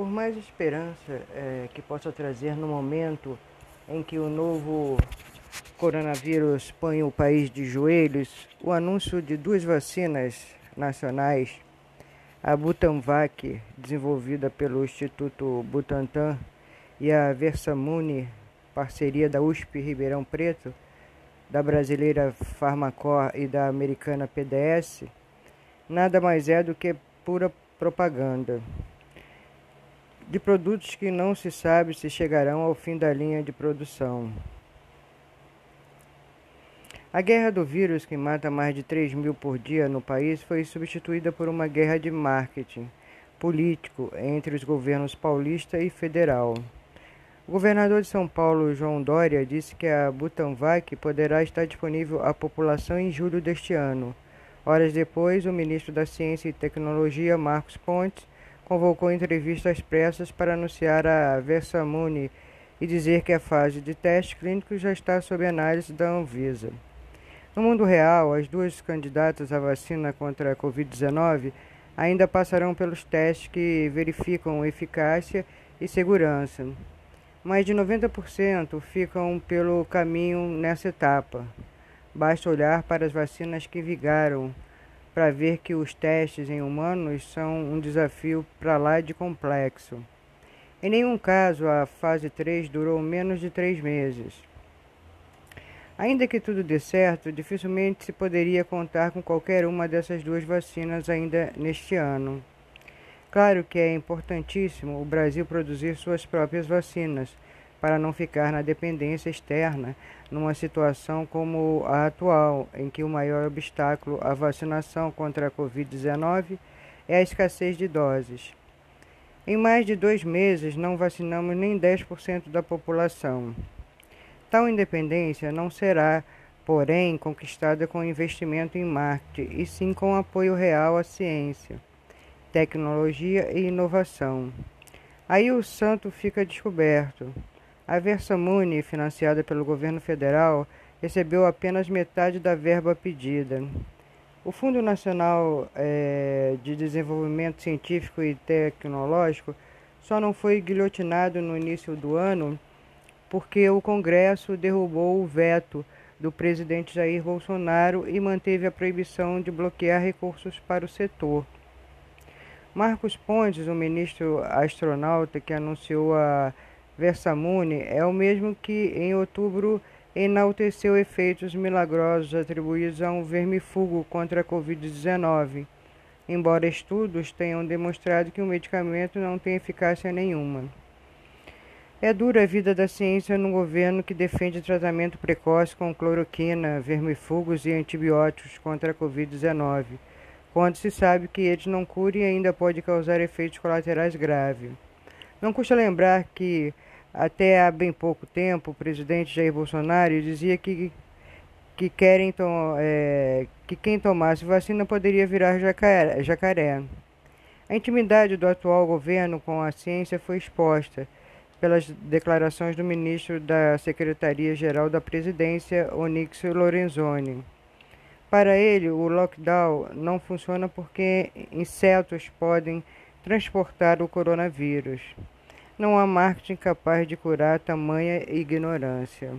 por mais esperança é, que possa trazer no momento em que o novo coronavírus põe o país de joelhos, o anúncio de duas vacinas nacionais, a Butanvac, desenvolvida pelo Instituto Butantan, e a Versamune, parceria da USP Ribeirão Preto, da brasileira Farmacor e da americana PDS, nada mais é do que pura propaganda de produtos que não se sabe se chegarão ao fim da linha de produção. A guerra do vírus, que mata mais de 3 mil por dia no país, foi substituída por uma guerra de marketing político entre os governos paulista e federal. O governador de São Paulo, João Dória, disse que a Butanvac poderá estar disponível à população em julho deste ano. Horas depois, o ministro da Ciência e Tecnologia, Marcos Pontes, convocou entrevistas pressas para anunciar a Versamune e dizer que a fase de teste clínico já está sob análise da Anvisa. No mundo real, as duas candidatas à vacina contra a Covid-19 ainda passarão pelos testes que verificam eficácia e segurança. Mais de 90% ficam pelo caminho nessa etapa. Basta olhar para as vacinas que vigaram para ver que os testes em humanos são um desafio para lá de complexo. Em nenhum caso a fase 3 durou menos de três meses. Ainda que tudo dê certo, dificilmente se poderia contar com qualquer uma dessas duas vacinas ainda neste ano. Claro que é importantíssimo o Brasil produzir suas próprias vacinas para não ficar na dependência externa numa situação como a atual, em que o maior obstáculo à vacinação contra a Covid-19 é a escassez de doses. Em mais de dois meses, não vacinamos nem 10% da população. Tal independência não será, porém, conquistada com investimento em marketing, e sim com apoio real à ciência, tecnologia e inovação. Aí o santo fica descoberto. A Versamune, financiada pelo governo federal, recebeu apenas metade da verba pedida. O Fundo Nacional é, de Desenvolvimento Científico e Tecnológico só não foi guilhotinado no início do ano porque o Congresso derrubou o veto do presidente Jair Bolsonaro e manteve a proibição de bloquear recursos para o setor. Marcos Pontes, o ministro astronauta que anunciou a Versamune é o mesmo que em outubro enalteceu efeitos milagrosos atribuídos a um vermífugo contra a Covid-19, embora estudos tenham demonstrado que o medicamento não tem eficácia nenhuma. É dura a vida da ciência num governo que defende tratamento precoce com cloroquina, vermífugos e antibióticos contra a Covid-19, quando se sabe que eles não curam e ainda pode causar efeitos colaterais graves. Não custa lembrar que até há bem pouco tempo, o presidente Jair Bolsonaro dizia que, que, querem é, que quem tomasse vacina poderia virar jacaré, jacaré. A intimidade do atual governo com a ciência foi exposta pelas declarações do ministro da Secretaria-Geral da Presidência, Onyx Lorenzoni. Para ele, o lockdown não funciona porque insetos podem transportar o coronavírus. Não há marketing capaz de curar tamanha ignorância.